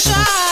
shine.